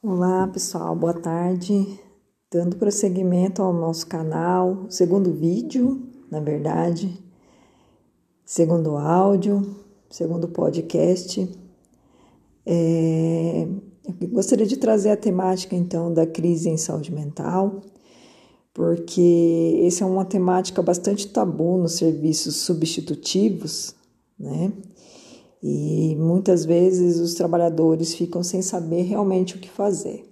Olá pessoal, boa tarde. Dando prosseguimento ao nosso canal, segundo vídeo, na verdade, segundo áudio, segundo podcast. É, gostaria de trazer a temática então da crise em saúde mental, porque essa é uma temática bastante tabu nos serviços substitutivos, né? E muitas vezes os trabalhadores ficam sem saber realmente o que fazer.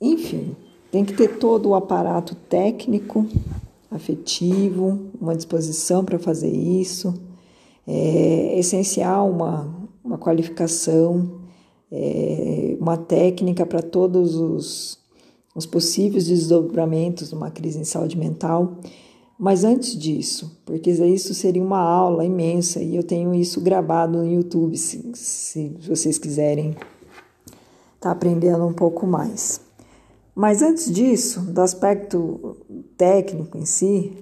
Enfim, tem que ter todo o aparato técnico, afetivo, uma disposição para fazer isso. É essencial uma, uma qualificação, é, uma técnica para todos os, os possíveis desdobramentos de uma crise em saúde mental. Mas antes disso, porque isso seria uma aula imensa e eu tenho isso gravado no YouTube, se, se vocês quiserem estar tá aprendendo um pouco mais. Mas antes disso, do aspecto técnico em si,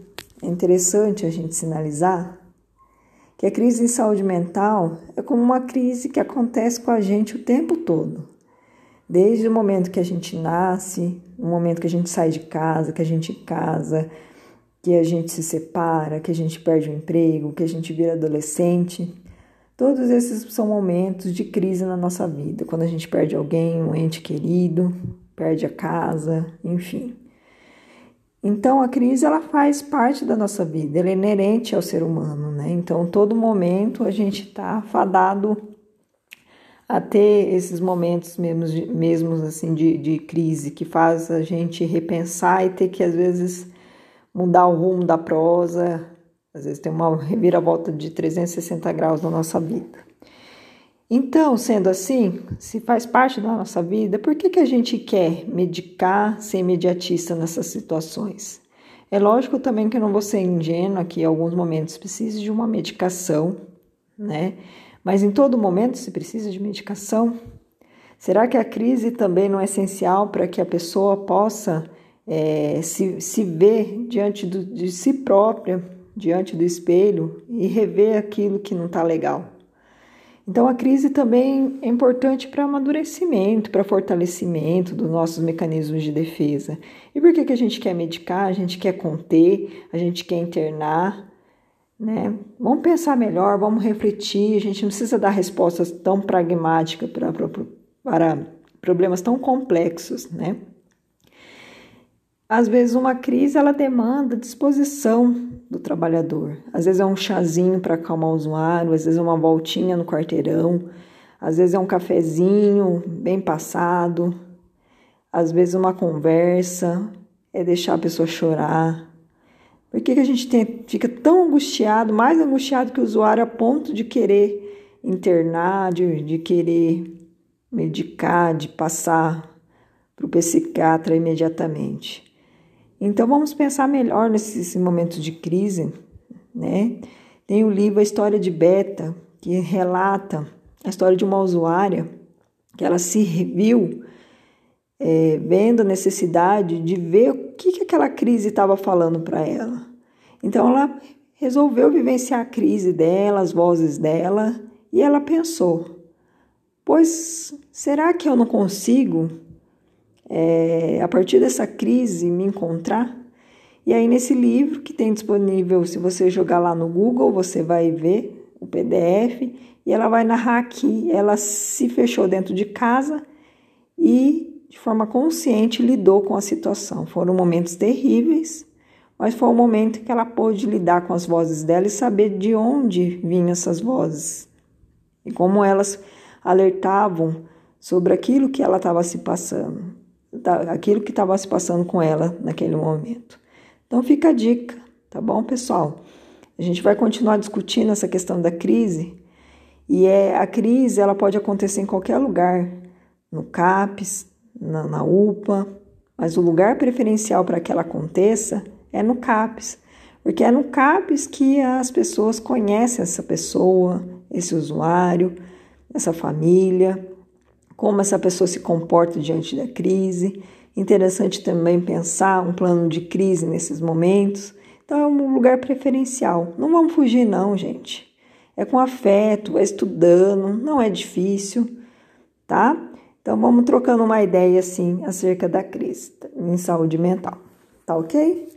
é interessante a gente sinalizar que a crise em saúde mental é como uma crise que acontece com a gente o tempo todo. Desde o momento que a gente nasce, no momento que a gente sai de casa, que a gente casa, que a gente se separa, que a gente perde o emprego, que a gente vira adolescente. Todos esses são momentos de crise na nossa vida, quando a gente perde alguém, um ente querido, perde a casa, enfim. Então a crise ela faz parte da nossa vida, ela é inerente ao ser humano, né? Então todo momento a gente está fadado a ter esses momentos mesmos, mesmos assim de, de crise que faz a gente repensar e ter que às vezes mudar o rumo da prosa, às vezes tem uma reviravolta de 360 graus na nossa vida. Então, sendo assim, se faz parte da nossa vida, por que, que a gente quer medicar, ser imediatista nessas situações? É lógico também que eu não vou ser ingênua que em alguns momentos precise de uma medicação, né? Mas em todo momento se precisa de medicação. Será que a crise também não é essencial para que a pessoa possa é, se, se ver diante do, de si própria, diante do espelho e rever aquilo que não está legal. Então, a crise também é importante para amadurecimento, para fortalecimento dos nossos mecanismos de defesa. E por que, que a gente quer medicar? A gente quer conter, a gente quer internar, né? Vamos pensar melhor, vamos refletir. A gente não precisa dar respostas tão pragmáticas para, para, para problemas tão complexos, né? Às vezes uma crise ela demanda disposição do trabalhador. Às vezes é um chazinho para acalmar o usuário, às vezes é uma voltinha no quarteirão, às vezes é um cafezinho bem passado, às vezes uma conversa, é deixar a pessoa chorar. Por que, que a gente tem, fica tão angustiado, mais angustiado que o usuário, a ponto de querer internar, de, de querer medicar, de passar para o psiquiatra imediatamente? Então vamos pensar melhor nesse momento de crise, né? Tem o livro A História de Beta, que relata a história de uma usuária que ela se viu é, vendo a necessidade de ver o que, que aquela crise estava falando para ela. Então ela resolveu vivenciar a crise dela, as vozes dela, e ela pensou: pois será que eu não consigo é, a partir dessa crise, me encontrar. E aí, nesse livro que tem disponível, se você jogar lá no Google, você vai ver o PDF e ela vai narrar que ela se fechou dentro de casa e, de forma consciente, lidou com a situação. Foram momentos terríveis, mas foi o momento que ela pôde lidar com as vozes dela e saber de onde vinham essas vozes e como elas alertavam sobre aquilo que ela estava se passando aquilo que estava se passando com ela naquele momento. Então fica a dica, tá bom, pessoal? A gente vai continuar discutindo essa questão da crise e é a crise ela pode acontecer em qualquer lugar, no CAPES, na, na UPA, mas o lugar preferencial para que ela aconteça é no CAPES, porque é no CAPES que as pessoas conhecem essa pessoa, esse usuário, essa família, como essa pessoa se comporta diante da crise. Interessante também pensar um plano de crise nesses momentos. Então é um lugar preferencial. Não vamos fugir não, gente. É com afeto, é estudando, não é difícil, tá? Então vamos trocando uma ideia assim acerca da crise em saúde mental. Tá ok?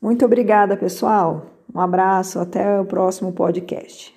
Muito obrigada, pessoal. Um abraço, até o próximo podcast.